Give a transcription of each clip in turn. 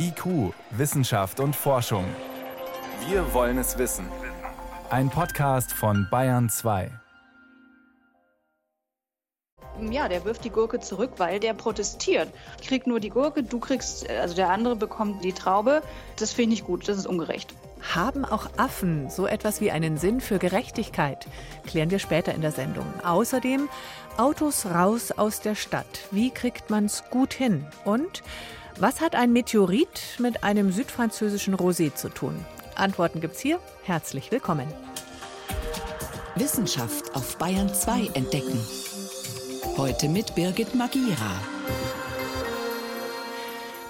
IQ, Wissenschaft und Forschung. Wir wollen es wissen. Ein Podcast von Bayern 2. Ja, der wirft die Gurke zurück, weil der protestiert. Ich krieg nur die Gurke, du kriegst, also der andere bekommt die Traube. Das finde ich nicht gut, das ist ungerecht. Haben auch Affen so etwas wie einen Sinn für Gerechtigkeit? Klären wir später in der Sendung. Außerdem Autos raus aus der Stadt. Wie kriegt man's gut hin? Und was hat ein Meteorit mit einem südfranzösischen Rosé zu tun? Antworten gibt's hier. Herzlich willkommen. Wissenschaft auf Bayern 2 entdecken. Heute mit Birgit Magira.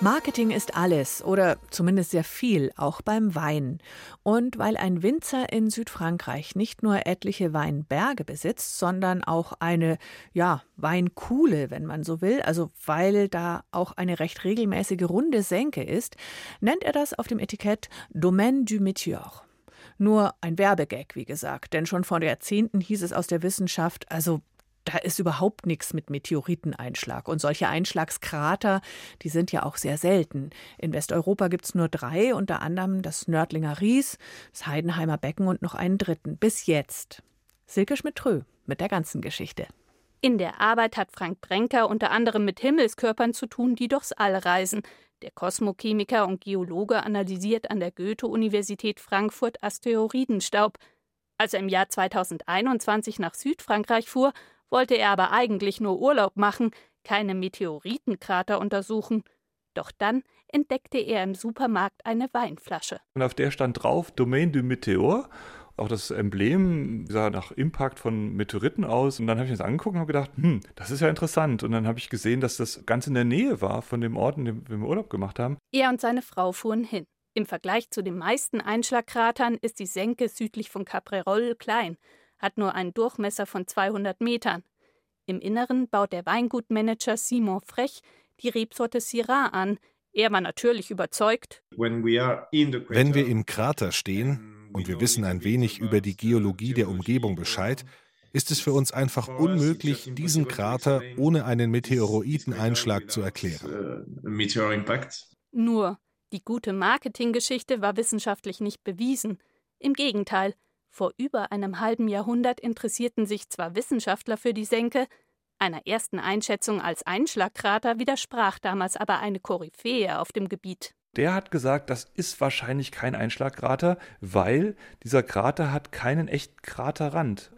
Marketing ist alles oder zumindest sehr viel, auch beim Wein. Und weil ein Winzer in Südfrankreich nicht nur etliche Weinberge besitzt, sondern auch eine, ja, Weinkuhle, wenn man so will, also weil da auch eine recht regelmäßige runde Senke ist, nennt er das auf dem Etikett Domaine du Méteor. Nur ein Werbegag, wie gesagt, denn schon vor Jahrzehnten hieß es aus der Wissenschaft, also da ist überhaupt nichts mit Meteoriteneinschlag. Und solche Einschlagskrater, die sind ja auch sehr selten. In Westeuropa gibt es nur drei, unter anderem das Nördlinger Ries, das Heidenheimer Becken und noch einen dritten. Bis jetzt. Silke Schmidt-Trö mit der ganzen Geschichte. In der Arbeit hat Frank Brenker unter anderem mit Himmelskörpern zu tun, die durchs All reisen. Der Kosmochemiker und Geologe analysiert an der Goethe-Universität Frankfurt Asteroidenstaub. Als er im Jahr 2021 nach Südfrankreich fuhr, wollte er aber eigentlich nur Urlaub machen, keine Meteoritenkrater untersuchen. Doch dann entdeckte er im Supermarkt eine Weinflasche. Und auf der stand drauf Domaine du Meteor. Auch das Emblem sah nach Impact von Meteoriten aus. Und dann habe ich mir das angeguckt und habe gedacht, hm, das ist ja interessant. Und dann habe ich gesehen, dass das ganz in der Nähe war von dem Ort, in dem wir Urlaub gemacht haben. Er und seine Frau fuhren hin. Im Vergleich zu den meisten Einschlagkratern ist die Senke südlich von Caprerol klein hat nur einen Durchmesser von 200 Metern. Im Inneren baut der Weingutmanager Simon Frech die Rebsorte Syrah an. Er war natürlich überzeugt. Wenn wir im Krater stehen und wir wissen ein wenig über die Geologie der Umgebung Bescheid, ist es für uns einfach unmöglich, diesen Krater ohne einen Meteoroideneinschlag zu erklären. Nur, die gute Marketinggeschichte war wissenschaftlich nicht bewiesen. Im Gegenteil, vor über einem halben Jahrhundert interessierten sich zwar Wissenschaftler für die Senke, einer ersten Einschätzung als Einschlagkrater widersprach damals aber eine Koryphäe auf dem Gebiet der hat gesagt, das ist wahrscheinlich kein Einschlagkrater, weil dieser Krater hat keinen echten Kraterrand.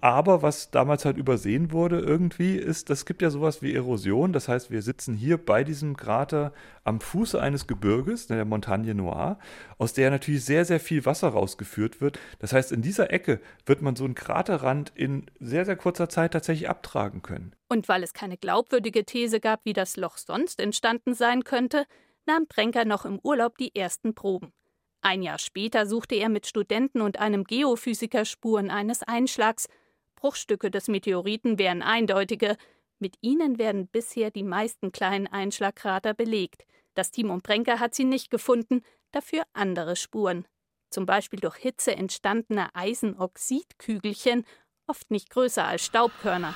Aber was damals halt übersehen wurde irgendwie, ist, es gibt ja sowas wie Erosion. Das heißt, wir sitzen hier bei diesem Krater am Fuße eines Gebirges, der Montagne Noire, aus der natürlich sehr, sehr viel Wasser rausgeführt wird. Das heißt, in dieser Ecke wird man so einen Kraterrand in sehr, sehr kurzer Zeit tatsächlich abtragen können. Und weil es keine glaubwürdige These gab, wie das Loch sonst entstanden sein könnte, nahm Brenker noch im Urlaub die ersten Proben. Ein Jahr später suchte er mit Studenten und einem Geophysiker Spuren eines Einschlags. Bruchstücke des Meteoriten wären eindeutige. Mit ihnen werden bisher die meisten kleinen Einschlagkrater belegt. Das Team um Brenker hat sie nicht gefunden, dafür andere Spuren. Zum Beispiel durch Hitze entstandene Eisenoxidkügelchen, oft nicht größer als Staubkörner.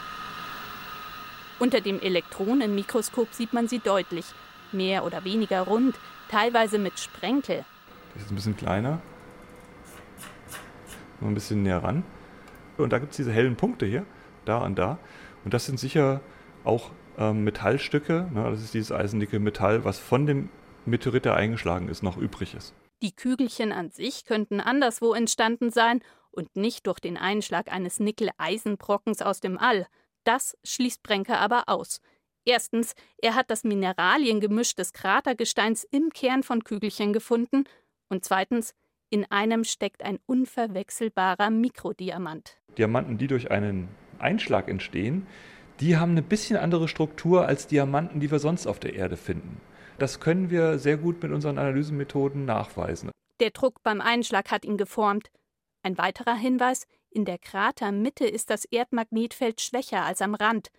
Unter dem Elektronenmikroskop sieht man sie deutlich mehr oder weniger rund, teilweise mit Sprenkel. Das ist ein bisschen kleiner. Noch ein bisschen näher ran. Und da gibt es diese hellen Punkte hier, da und da. Und das sind sicher auch ähm, Metallstücke. Ne? Das ist dieses eisendicke Metall, was von dem Meteorit, der eingeschlagen ist, noch übrig ist. Die Kügelchen an sich könnten anderswo entstanden sein und nicht durch den Einschlag eines Nickel-Eisenbrockens aus dem All. Das schließt Brenker aber aus. Erstens, er hat das Mineraliengemisch des Kratergesteins im Kern von Kügelchen gefunden. Und zweitens, in einem steckt ein unverwechselbarer Mikrodiamant. Diamanten, die durch einen Einschlag entstehen, die haben eine bisschen andere Struktur als Diamanten, die wir sonst auf der Erde finden. Das können wir sehr gut mit unseren Analysemethoden nachweisen. Der Druck beim Einschlag hat ihn geformt. Ein weiterer Hinweis, in der Kratermitte ist das Erdmagnetfeld schwächer als am Rand.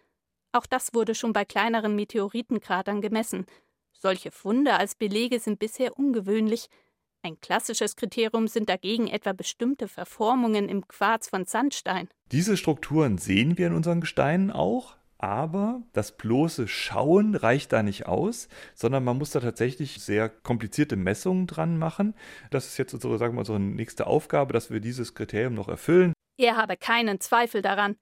Auch das wurde schon bei kleineren Meteoritenkratern gemessen. Solche Funde als Belege sind bisher ungewöhnlich. Ein klassisches Kriterium sind dagegen etwa bestimmte Verformungen im Quarz von Sandstein. Diese Strukturen sehen wir in unseren Gesteinen auch, Aber das bloße Schauen reicht da nicht aus, sondern man muss da tatsächlich sehr komplizierte Messungen dran machen. Das ist jetzt unsere, sagen wir, unsere nächste Aufgabe, dass wir dieses Kriterium noch erfüllen. Er habe keinen Zweifel daran.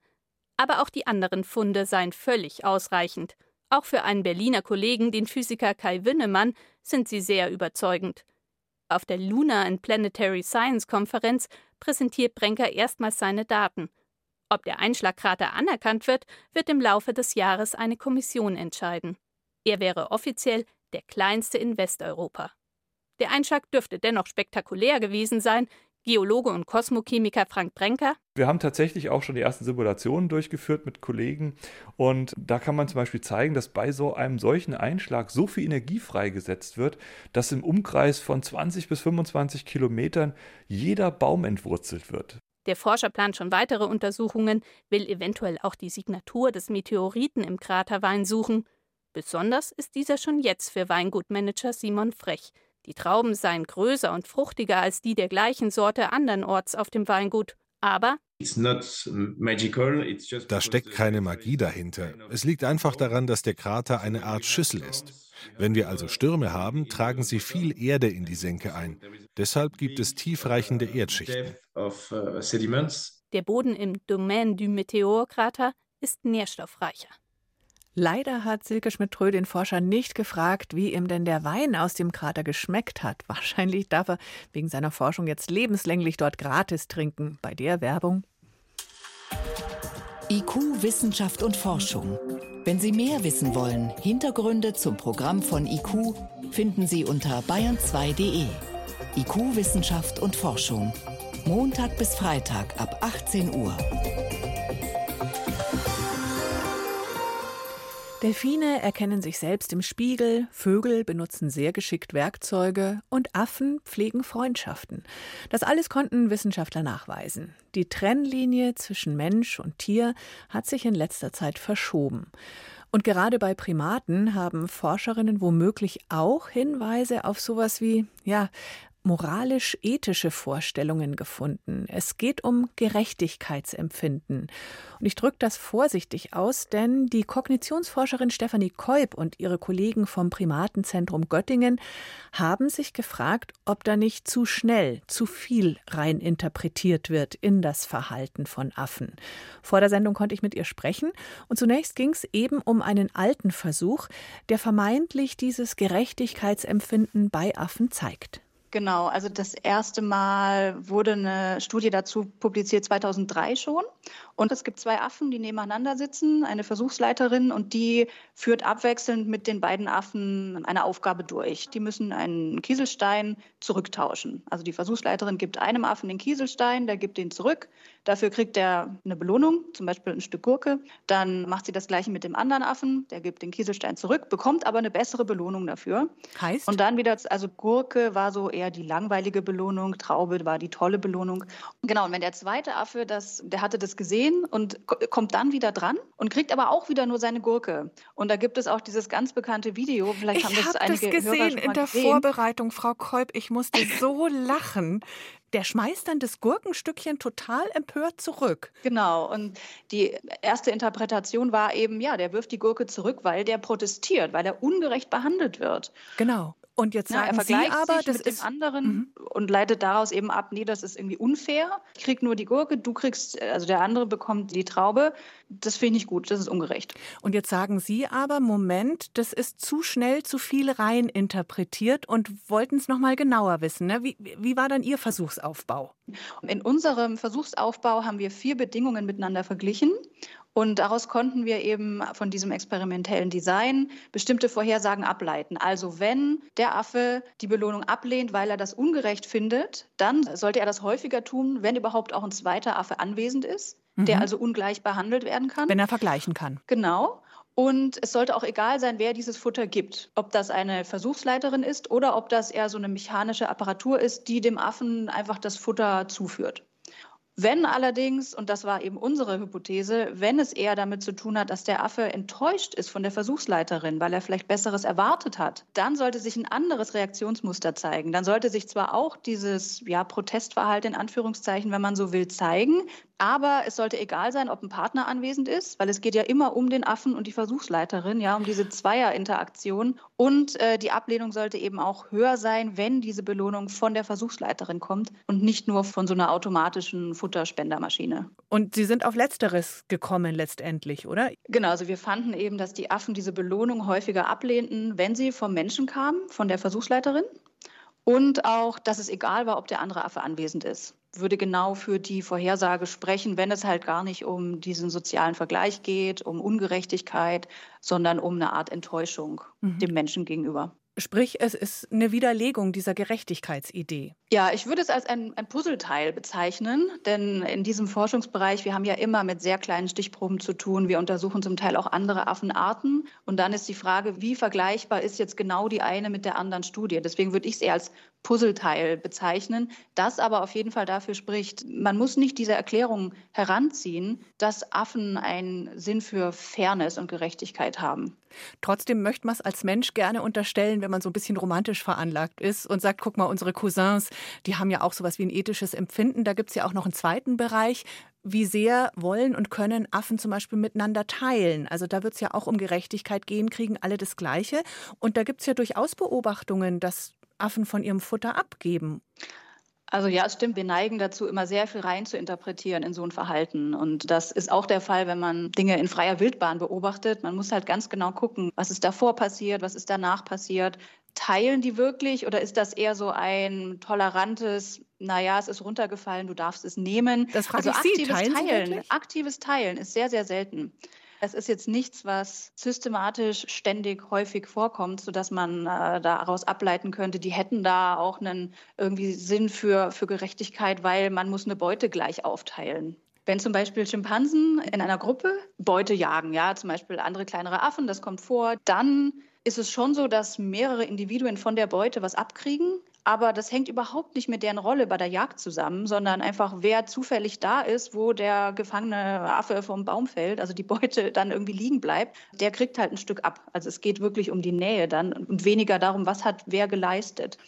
Aber auch die anderen Funde seien völlig ausreichend. Auch für einen Berliner Kollegen, den Physiker Kai Wünnemann, sind sie sehr überzeugend. Auf der Lunar and Planetary Science Konferenz präsentiert Brenker erstmals seine Daten. Ob der Einschlagkrater anerkannt wird, wird im Laufe des Jahres eine Kommission entscheiden. Er wäre offiziell der kleinste in Westeuropa. Der Einschlag dürfte dennoch spektakulär gewesen sein. Geologe und Kosmochemiker Frank Brenker. Wir haben tatsächlich auch schon die ersten Simulationen durchgeführt mit Kollegen und da kann man zum Beispiel zeigen, dass bei so einem solchen Einschlag so viel Energie freigesetzt wird, dass im Umkreis von 20 bis 25 Kilometern jeder Baum entwurzelt wird. Der Forscher plant schon weitere Untersuchungen, will eventuell auch die Signatur des Meteoriten im Kraterwein suchen. Besonders ist dieser schon jetzt für Weingutmanager Simon Frech. Die Trauben seien größer und fruchtiger als die der gleichen Sorte andernorts auf dem Weingut. Aber da steckt keine Magie dahinter. Es liegt einfach daran, dass der Krater eine Art Schüssel ist. Wenn wir also Stürme haben, tragen sie viel Erde in die Senke ein. Deshalb gibt es tiefreichende Erdschichten. Uh, Der Boden im Domaine du Meteorkrater ist nährstoffreicher. Leider hat Silke Schmidt-Trö den Forscher nicht gefragt, wie ihm denn der Wein aus dem Krater geschmeckt hat. Wahrscheinlich darf er wegen seiner Forschung jetzt lebenslänglich dort gratis trinken. Bei der Werbung. IQ, Wissenschaft und Forschung. Wenn Sie mehr wissen wollen, Hintergründe zum Programm von IQ finden Sie unter bayern2.de. IQ, Wissenschaft und Forschung. Montag bis Freitag ab 18 Uhr. Delfine erkennen sich selbst im Spiegel, Vögel benutzen sehr geschickt Werkzeuge und Affen pflegen Freundschaften. Das alles konnten Wissenschaftler nachweisen. Die Trennlinie zwischen Mensch und Tier hat sich in letzter Zeit verschoben. Und gerade bei Primaten haben Forscherinnen womöglich auch Hinweise auf sowas wie, ja, moralisch-ethische Vorstellungen gefunden. Es geht um Gerechtigkeitsempfinden. Und ich drücke das vorsichtig aus, denn die Kognitionsforscherin Stefanie Kolb und ihre Kollegen vom Primatenzentrum Göttingen haben sich gefragt, ob da nicht zu schnell, zu viel rein interpretiert wird in das Verhalten von Affen. Vor der Sendung konnte ich mit ihr sprechen und zunächst ging es eben um einen alten Versuch, der vermeintlich dieses Gerechtigkeitsempfinden bei Affen zeigt. Genau, also das erste Mal wurde eine Studie dazu publiziert 2003 schon. Und es gibt zwei Affen, die nebeneinander sitzen, eine Versuchsleiterin und die führt abwechselnd mit den beiden Affen eine Aufgabe durch. Die müssen einen Kieselstein zurücktauschen. Also die Versuchsleiterin gibt einem Affen den Kieselstein, der gibt den zurück. Dafür kriegt er eine Belohnung, zum Beispiel ein Stück Gurke. Dann macht sie das gleiche mit dem anderen Affen, der gibt den Kieselstein zurück, bekommt aber eine bessere Belohnung dafür. Heißt? Und dann wieder, also Gurke war so eher die langweilige Belohnung, Traube war die tolle Belohnung. Genau, und wenn der zweite Affe, das, der hatte das gesehen und kommt dann wieder dran und kriegt aber auch wieder nur seine Gurke. Und da gibt es auch dieses ganz bekannte Video, vielleicht ich haben das hab einige das gesehen in der gesehen. Vorbereitung, Frau Kolb, ich musste so lachen der schmeißt dann das Gurkenstückchen total empört zurück. Genau. Und die erste Interpretation war eben, ja, der wirft die Gurke zurück, weil der protestiert, weil er ungerecht behandelt wird. Genau. Und jetzt sagen ja, er Sie aber, das mit ist dem anderen mhm. und leitet daraus eben ab, nee, das ist irgendwie unfair. Ich krieg nur die Gurke, du kriegst, also der andere bekommt die Traube. Das finde ich nicht gut, das ist ungerecht. Und jetzt sagen Sie aber, Moment, das ist zu schnell, zu viel rein interpretiert und wollten es noch mal genauer wissen. Ne? Wie, wie war dann Ihr Versuchsaufbau? In unserem Versuchsaufbau haben wir vier Bedingungen miteinander verglichen und daraus konnten wir eben von diesem experimentellen Design bestimmte Vorhersagen ableiten. Also wenn der Affe die Belohnung ablehnt, weil er das ungerecht findet, dann sollte er das häufiger tun, wenn überhaupt auch ein zweiter Affe anwesend ist, mhm. der also ungleich behandelt werden kann. Wenn er vergleichen kann. Genau. Und es sollte auch egal sein, wer dieses Futter gibt. Ob das eine Versuchsleiterin ist oder ob das eher so eine mechanische Apparatur ist, die dem Affen einfach das Futter zuführt. Wenn allerdings, und das war eben unsere Hypothese, wenn es eher damit zu tun hat, dass der Affe enttäuscht ist von der Versuchsleiterin, weil er vielleicht Besseres erwartet hat, dann sollte sich ein anderes Reaktionsmuster zeigen. Dann sollte sich zwar auch dieses ja, Protestverhalten in Anführungszeichen, wenn man so will, zeigen, Aber es sollte egal sein, ob ein Partner anwesend ist, weil es geht ja immer um den Affen und die Versuchsleiterin, ja, um diese Zweierinteraktion. Und äh, die Ablehnung sollte eben auch höher sein, wenn diese Belohnung von der Versuchsleiterin kommt und nicht nur von so einer automatischen Futterspendermaschine. Und Sie sind auf Letzteres gekommen letztendlich, oder? Genau, also wir fanden eben, dass die Affen diese Belohnung häufiger ablehnten, wenn sie vom Menschen kamen, von der Versuchsleiterin. Und auch, dass es egal war, ob der andere Affe anwesend ist würde genau für die Vorhersage sprechen, wenn es halt gar nicht um diesen sozialen Vergleich geht, um Ungerechtigkeit, sondern um eine Art Enttäuschung mhm. dem Menschen gegenüber. Sprich, es ist eine Widerlegung dieser Gerechtigkeitsidee. Ja, ich würde es als ein, ein, Puzzleteil bezeichnen, denn in diesem Forschungsbereich, wir haben ja immer mit sehr kleinen Stichproben zu tun. Wir untersuchen zum Teil auch andere Affenarten. Und dann ist die Frage, wie vergleichbar ist jetzt genau die eine mit der anderen Studie? Deswegen würde ich es eher als Puzzleteil bezeichnen, das aber auf jeden Fall dafür spricht, man muss nicht diese Erklärung heranziehen, dass Affen einen Sinn für Fairness und Gerechtigkeit haben. Trotzdem möchte man es als Mensch gerne unterstellen, wenn man so ein bisschen romantisch veranlagt ist und sagt, guck mal, unsere Cousins, die haben ja auch sowas wie ein ethisches Empfinden. Da gibt es ja auch noch einen zweiten Bereich. Wie sehr wollen und können Affen zum Beispiel miteinander teilen? Also da wird es ja auch um Gerechtigkeit gehen, kriegen alle das Gleiche. Und da gibt es ja durchaus Beobachtungen, dass Affen von ihrem Futter abgeben. Also ja, es stimmt, wir neigen dazu, immer sehr viel rein zu interpretieren in so ein Verhalten. Und das ist auch der Fall, wenn man Dinge in freier Wildbahn beobachtet. Man muss halt ganz genau gucken, was ist davor passiert, was ist danach passiert. Teilen die wirklich oder ist das eher so ein tolerantes, naja, es ist runtergefallen, du darfst es nehmen? Das frage also ich aktives Sie, Teilen, aktives Teilen ist sehr, sehr selten. Es ist jetzt nichts, was systematisch ständig häufig vorkommt, sodass man äh, daraus ableiten könnte, die hätten da auch einen irgendwie Sinn für, für Gerechtigkeit, weil man muss eine Beute gleich aufteilen. Wenn zum Beispiel Schimpansen in einer Gruppe Beute jagen, ja, zum Beispiel andere kleinere Affen, das kommt vor, dann ist es schon so, dass mehrere Individuen von der Beute was abkriegen, aber das hängt überhaupt nicht mit deren Rolle bei der Jagd zusammen, sondern einfach, wer zufällig da ist, wo der gefangene Affe vom Baum fällt, also die Beute dann irgendwie liegen bleibt, der kriegt halt ein Stück ab. Also es geht wirklich um die Nähe dann und weniger darum, was hat wer geleistet.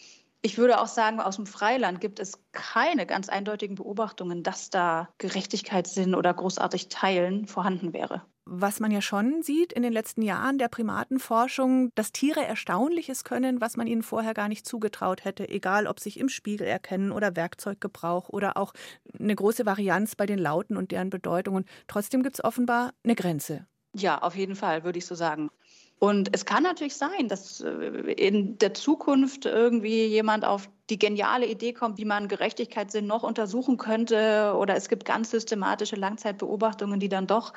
Ich würde auch sagen, aus dem Freiland gibt es keine ganz eindeutigen Beobachtungen, dass da Gerechtigkeitssinn oder großartig Teilen vorhanden wäre. Was man ja schon sieht in den letzten Jahren der Primatenforschung, dass Tiere Erstaunliches können, was man ihnen vorher gar nicht zugetraut hätte, egal ob sich im Spiegel erkennen oder Werkzeuggebrauch oder auch eine große Varianz bei den Lauten und deren Bedeutung. Und trotzdem gibt es offenbar eine Grenze. Ja, auf jeden Fall, würde ich so sagen. Und es kann natürlich sein, dass äh, in der Zukunft irgendwie jemand auf die geniale Idee kommt, wie man Gerechtigkeitssinn noch untersuchen könnte. Oder es gibt ganz systematische Langzeitbeobachtungen, die dann doch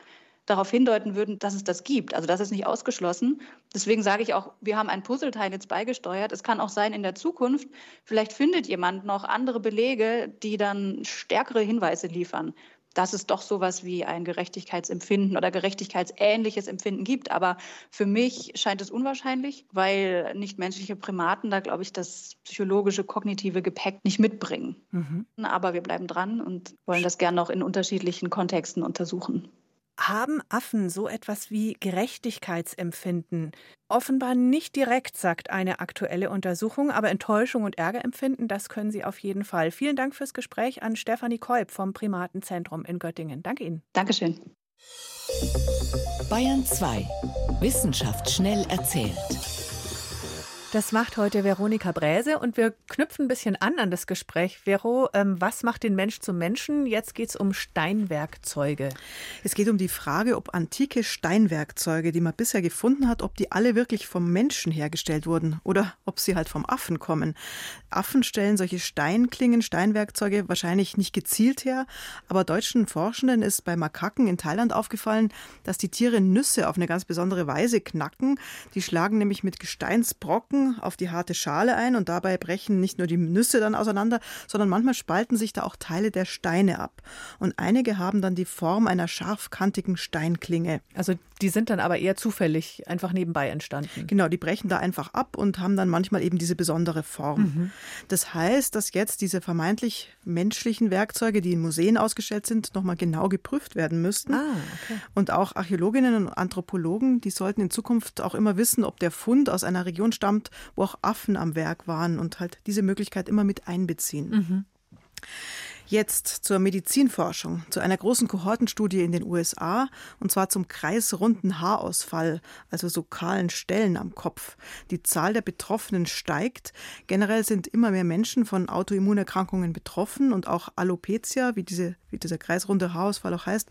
darauf hindeuten würden, dass es das gibt. Also das ist nicht ausgeschlossen. Deswegen sage ich auch, wir haben ein Puzzleteil jetzt beigesteuert. Es kann auch sein, in der Zukunft, vielleicht findet jemand noch andere Belege, die dann stärkere Hinweise liefern dass es doch sowas wie ein Gerechtigkeitsempfinden oder gerechtigkeitsähnliches Empfinden gibt. Aber für mich scheint es unwahrscheinlich, weil nichtmenschliche Primaten da, glaube ich, das psychologische, kognitive Gepäck nicht mitbringen. Mhm. Aber wir bleiben dran und wollen das gerne noch in unterschiedlichen Kontexten untersuchen. Haben Affen so etwas wie Gerechtigkeitsempfinden? Offenbar nicht direkt, sagt eine aktuelle Untersuchung, aber Enttäuschung und Ärger empfinden, das können sie auf jeden Fall. Vielen Dank fürs Gespräch an Stefanie Kolb vom Primatenzentrum in Göttingen. Danke Ihnen. Dankeschön. Bayern 2. Wissenschaft schnell erzählt. Das macht heute Veronika Bräse und wir knüpfen ein bisschen an an das Gespräch. Vero, ähm, was macht den Mensch zum Menschen? Jetzt geht es um Steinwerkzeuge. Es geht um die Frage, ob antike Steinwerkzeuge, die man bisher gefunden hat, ob die alle wirklich vom Menschen hergestellt wurden oder ob sie halt vom Affen kommen. Affen stellen solche Steinklingen, Steinwerkzeuge wahrscheinlich nicht gezielt her, aber deutschen Forschenden ist bei Makaken in Thailand aufgefallen, dass die Tiere Nüsse auf eine ganz besondere Weise knacken. Die schlagen nämlich mit Gesteinsbrocken auf die harte Schale ein und dabei brechen nicht nur die Nüsse dann auseinander, sondern manchmal spalten sich da auch Teile der Steine ab. Und einige haben dann die Form einer scharfkantigen Steinklinge. Also die sind dann aber eher zufällig einfach nebenbei entstanden. Genau, die brechen da einfach ab und haben dann manchmal eben diese besondere Form. Mhm. Das heißt, dass jetzt diese vermeintlich menschlichen Werkzeuge, die in Museen ausgestellt sind, nochmal genau geprüft werden müssten. Ah, okay. Und auch Archäologinnen und Anthropologen, die sollten in Zukunft auch immer wissen, ob der Fund aus einer Region stammt, wo auch Affen am Werk waren und halt diese Möglichkeit immer mit einbeziehen. Mhm. Jetzt zur Medizinforschung, zu einer großen Kohortenstudie in den USA, und zwar zum kreisrunden Haarausfall, also so kahlen Stellen am Kopf. Die Zahl der Betroffenen steigt. Generell sind immer mehr Menschen von Autoimmunerkrankungen betroffen und auch Alopecia, wie, diese, wie dieser kreisrunde Haarausfall auch heißt,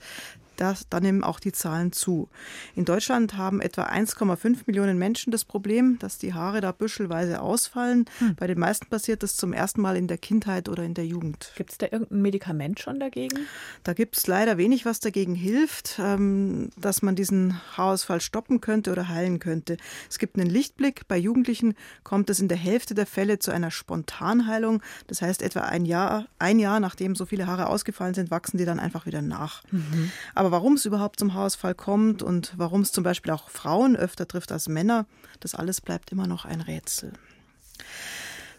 das, da nehmen auch die Zahlen zu. In Deutschland haben etwa 1,5 Millionen Menschen das Problem, dass die Haare da büschelweise ausfallen. Hm. Bei den meisten passiert das zum ersten Mal in der Kindheit oder in der Jugend. Gibt es da irgendein Medikament schon dagegen? Da gibt es leider wenig, was dagegen hilft, ähm, dass man diesen Haarausfall stoppen könnte oder heilen könnte. Es gibt einen Lichtblick. Bei Jugendlichen kommt es in der Hälfte der Fälle zu einer Spontanheilung. Das heißt, etwa ein Jahr, ein Jahr nachdem so viele Haare ausgefallen sind, wachsen die dann einfach wieder nach. Mhm. Aber warum es überhaupt zum Haarausfall kommt und warum es zum Beispiel auch Frauen öfter trifft als Männer, das alles bleibt immer noch ein Rätsel.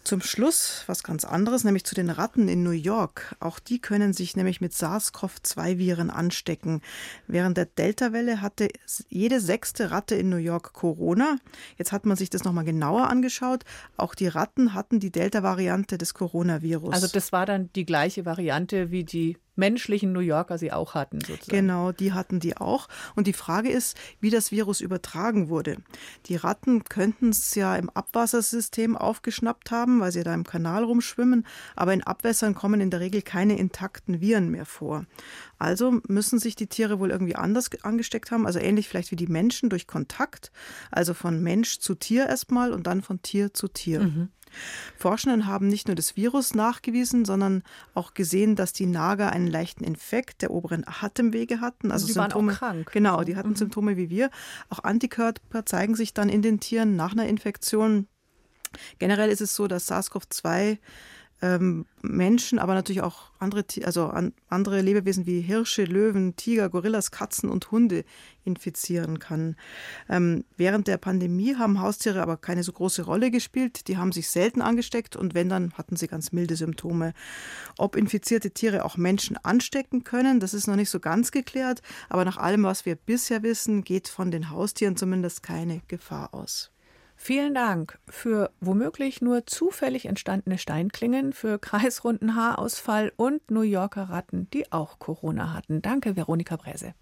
Zum Schluss was ganz anderes, nämlich zu den Ratten in New York. Auch die können sich nämlich mit SARS-CoV-2-Viren anstecken. Während der Delta-Welle hatte jede sechste Ratte in New York Corona. Jetzt hat man sich das nochmal genauer angeschaut. Auch die Ratten hatten die Delta-Variante des Coronavirus. Also das war dann die gleiche Variante wie die menschlichen New Yorker sie auch hatten. Sozusagen. Genau, die hatten die auch. Und die Frage ist, wie das Virus übertragen wurde. Die Ratten könnten es ja im Abwassersystem aufgeschnappt haben, weil sie da im Kanal rumschwimmen. Aber in Abwässern kommen in der Regel keine intakten Viren mehr vor. Also müssen sich die Tiere wohl irgendwie anders angesteckt haben. Also ähnlich vielleicht wie die Menschen durch Kontakt. Also von Mensch zu Tier erstmal und dann von Tier zu Tier. Mhm. Forschenden haben nicht nur das Virus nachgewiesen, sondern auch gesehen, dass die Nager einen leichten Infekt der oberen Atemwege hatten. Also, die Symptome, waren auch krank. Genau, die hatten mhm. Symptome wie wir. Auch Antikörper zeigen sich dann in den Tieren nach einer Infektion. Generell ist es so, dass SARS-CoV-2 ähm, Menschen, aber natürlich auch andere, also an, andere Lebewesen wie Hirsche, Löwen, Tiger, Gorillas, Katzen und Hunde infizieren kann. Ähm, während der Pandemie haben Haustiere aber keine so große Rolle gespielt. Die haben sich selten angesteckt und wenn, dann hatten sie ganz milde Symptome. Ob infizierte Tiere auch Menschen anstecken können, das ist noch nicht so ganz geklärt. Aber nach allem, was wir bisher wissen, geht von den Haustieren zumindest keine Gefahr aus. Vielen Dank für womöglich nur zufällig entstandene Steinklingen, für kreisrunden Haarausfall und New Yorker Ratten, die auch Corona hatten. Danke, Veronika Bräse.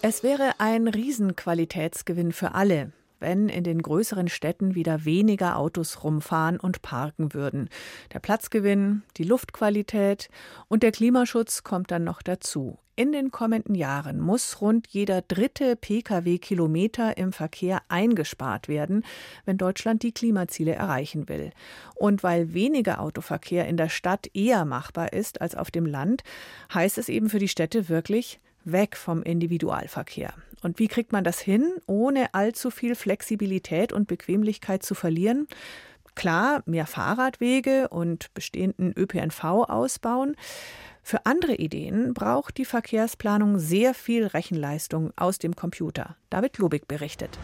Es wäre ein Riesenqualitätsgewinn für alle, wenn in den größeren Städten wieder weniger Autos rumfahren und parken würden. Der Platzgewinn, die Luftqualität und der Klimaschutz kommt dann noch dazu. In den kommenden Jahren muss rund jeder dritte Pkw-Kilometer im Verkehr eingespart werden, wenn Deutschland die Klimaziele erreichen will. Und weil weniger Autoverkehr in der Stadt eher machbar ist als auf dem Land, heißt es eben für die Städte wirklich weg vom Individualverkehr. Und wie kriegt man das hin, ohne allzu viel Flexibilität und Bequemlichkeit zu verlieren? Klar, mehr Fahrradwege und bestehenden ÖPNV ausbauen. Für andere Ideen braucht die Verkehrsplanung sehr viel Rechenleistung aus dem Computer. David Lubig berichtet.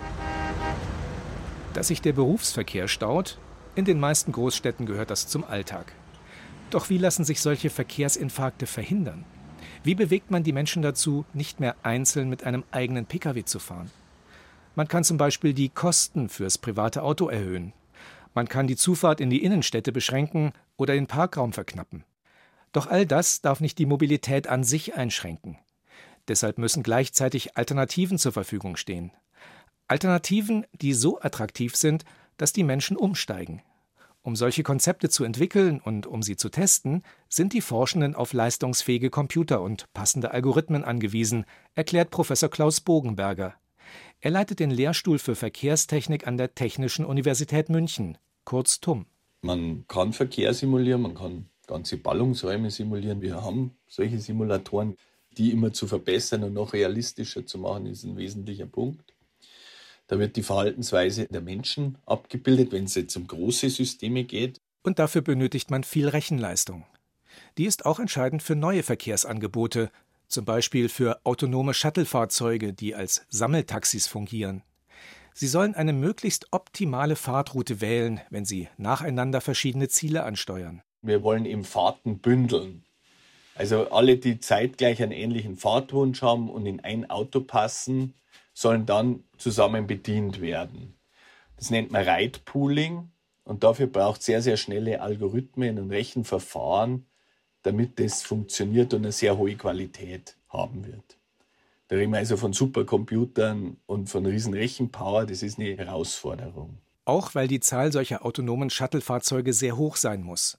Dass sich der Berufsverkehr staut, in den meisten Großstädten gehört das zum Alltag. Doch wie lassen sich solche Verkehrsinfarkte verhindern? Wie bewegt man die Menschen dazu, nicht mehr einzeln mit einem eigenen Pkw zu fahren? Man kann zum Beispiel die Kosten fürs private Auto erhöhen. Man kann die Zufahrt in die Innenstädte beschränken oder den Parkraum verknappen. Doch all das darf nicht die Mobilität an sich einschränken. Deshalb müssen gleichzeitig Alternativen zur Verfügung stehen. Alternativen, die so attraktiv sind, dass die Menschen umsteigen, um solche Konzepte zu entwickeln und um sie zu testen, sind die Forschenden auf leistungsfähige Computer und passende Algorithmen angewiesen, erklärt Professor Klaus Bogenberger. Er leitet den Lehrstuhl für Verkehrstechnik an der Technischen Universität München, kurz TUM. Man kann Verkehr simulieren, man kann ganze Ballungsräume simulieren. Wir haben solche Simulatoren, die immer zu verbessern und noch realistischer zu machen, ist ein wesentlicher Punkt. Da wird die Verhaltensweise der Menschen abgebildet, wenn es jetzt um große Systeme geht. Und dafür benötigt man viel Rechenleistung. Die ist auch entscheidend für neue Verkehrsangebote, zum Beispiel für autonome Shuttlefahrzeuge, die als Sammeltaxis fungieren. Sie sollen eine möglichst optimale Fahrtroute wählen, wenn sie nacheinander verschiedene Ziele ansteuern. Wir wollen eben Fahrten bündeln. Also alle, die zeitgleich einen ähnlichen Fahrtwunsch haben und in ein Auto passen, sollen dann zusammen bedient werden. Das nennt man Ride-Pooling und dafür braucht sehr, sehr schnelle Algorithmen und Rechenverfahren, damit das funktioniert und eine sehr hohe Qualität haben wird. Da reden wir also von Supercomputern und von riesen Rechenpower, das ist eine Herausforderung. Auch weil die Zahl solcher autonomen Shuttle-Fahrzeuge sehr hoch sein muss.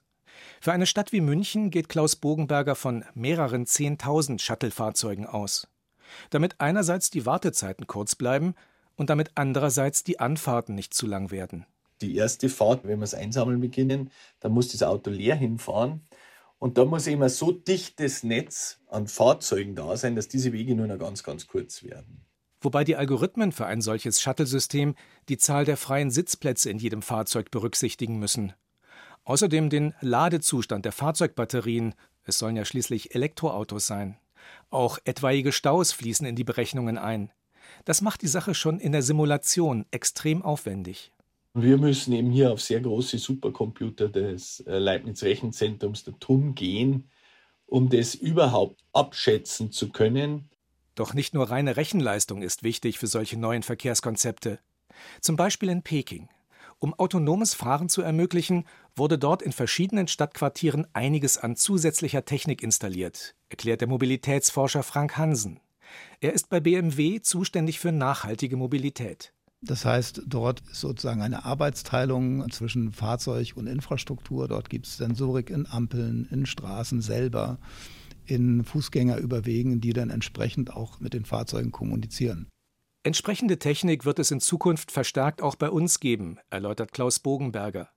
Für eine Stadt wie München geht Klaus Bogenberger von mehreren Zehntausend Shuttle-Fahrzeugen aus. Damit einerseits die Wartezeiten kurz bleiben und damit andererseits die Anfahrten nicht zu lang werden. Die erste Fahrt, wenn wir es einsammeln beginnen, dann muss das Auto leer hinfahren. Und da muss immer so dichtes Netz an Fahrzeugen da sein, dass diese Wege nur noch ganz, ganz kurz werden. Wobei die Algorithmen für ein solches Shuttle-System die Zahl der freien Sitzplätze in jedem Fahrzeug berücksichtigen müssen. Außerdem den Ladezustand der Fahrzeugbatterien, es sollen ja schließlich Elektroautos sein. Auch etwaige Staus fließen in die Berechnungen ein. Das macht die Sache schon in der Simulation extrem aufwendig. Wir müssen eben hier auf sehr große Supercomputer des äh, Leibniz Rechenzentrums der TUM gehen, um das überhaupt abschätzen zu können. Doch nicht nur reine Rechenleistung ist wichtig für solche neuen Verkehrskonzepte. Zum Beispiel in Peking. Um autonomes Fahren zu ermöglichen, wurde dort in verschiedenen Stadtquartieren einiges an zusätzlicher Technik installiert, erklärt der Mobilitätsforscher Frank Hansen. Er ist bei BMW zuständig für nachhaltige Mobilität. Das heißt, dort ist sozusagen eine Arbeitsteilung zwischen Fahrzeug und Infrastruktur. Dort gibt es Sensorik in Ampeln, in Straßen selber, in Fußgängerüberwegen, die dann entsprechend auch mit den Fahrzeugen kommunizieren. Entsprechende Technik wird es in Zukunft verstärkt auch bei uns geben, erläutert Klaus Bogenberger.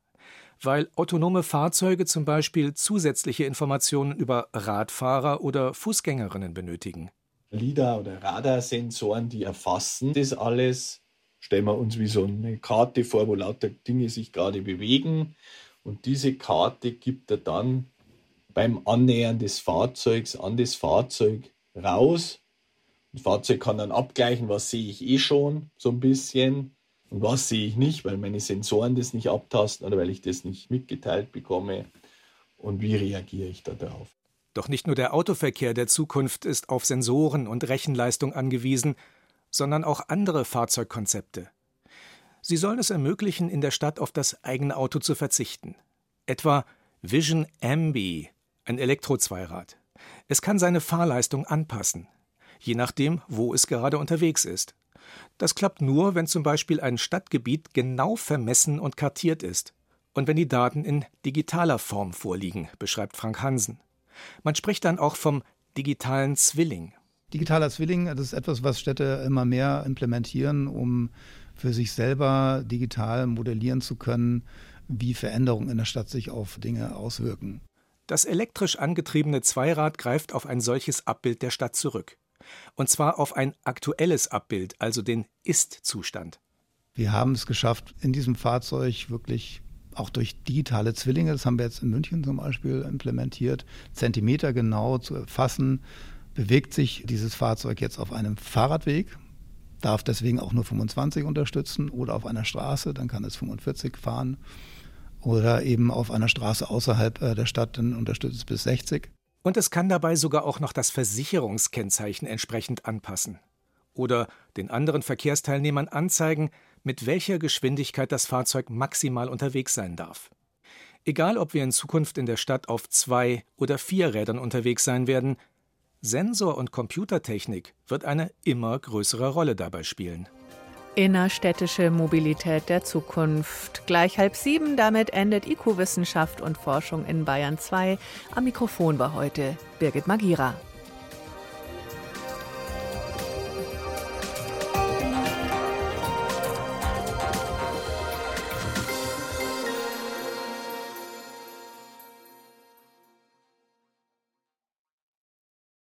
Weil autonome Fahrzeuge zum Beispiel zusätzliche Informationen über Radfahrer oder Fußgängerinnen benötigen. LIDAR- oder Radarsensoren, die erfassen das alles. Stellen wir uns wie so eine Karte vor, wo lauter Dinge sich gerade bewegen. Und diese Karte gibt er dann beim Annähern des Fahrzeugs an das Fahrzeug raus das Fahrzeug kann dann abgleichen, was sehe ich eh schon so ein bisschen und was sehe ich nicht, weil meine Sensoren das nicht abtasten oder weil ich das nicht mitgeteilt bekomme und wie reagiere ich da drauf. Doch nicht nur der Autoverkehr der Zukunft ist auf Sensoren und Rechenleistung angewiesen, sondern auch andere Fahrzeugkonzepte. Sie sollen es ermöglichen, in der Stadt auf das eigene Auto zu verzichten. Etwa Vision Ambi, ein Elektrozweirad. Es kann seine Fahrleistung anpassen, je nachdem, wo es gerade unterwegs ist. Das klappt nur, wenn zum Beispiel ein Stadtgebiet genau vermessen und kartiert ist und wenn die Daten in digitaler Form vorliegen, beschreibt Frank Hansen. Man spricht dann auch vom digitalen Zwilling. Digitaler Zwilling, das ist etwas, was Städte immer mehr implementieren, um für sich selber digital modellieren zu können, wie Veränderungen in der Stadt sich auf Dinge auswirken. Das elektrisch angetriebene Zweirad greift auf ein solches Abbild der Stadt zurück. Und zwar auf ein aktuelles Abbild, also den Ist-Zustand. Wir haben es geschafft, in diesem Fahrzeug wirklich auch durch digitale Zwillinge, das haben wir jetzt in München zum Beispiel implementiert, Zentimeter genau zu erfassen, bewegt sich dieses Fahrzeug jetzt auf einem Fahrradweg, darf deswegen auch nur 25 unterstützen oder auf einer Straße, dann kann es 45 fahren oder eben auf einer Straße außerhalb äh, der Stadt, dann unterstützt es bis 60. Und es kann dabei sogar auch noch das Versicherungskennzeichen entsprechend anpassen. Oder den anderen Verkehrsteilnehmern anzeigen, mit welcher Geschwindigkeit das Fahrzeug maximal unterwegs sein darf. Egal, ob wir in Zukunft in der Stadt auf zwei oder vier Rädern unterwegs sein werden, Sensor- und Computertechnik wird eine immer größere Rolle dabei spielen. Innerstädtische Mobilität der Zukunft. Gleich halb sieben, damit endet IQ Wissenschaft und Forschung in Bayern 2. Am Mikrofon war heute Birgit Magira.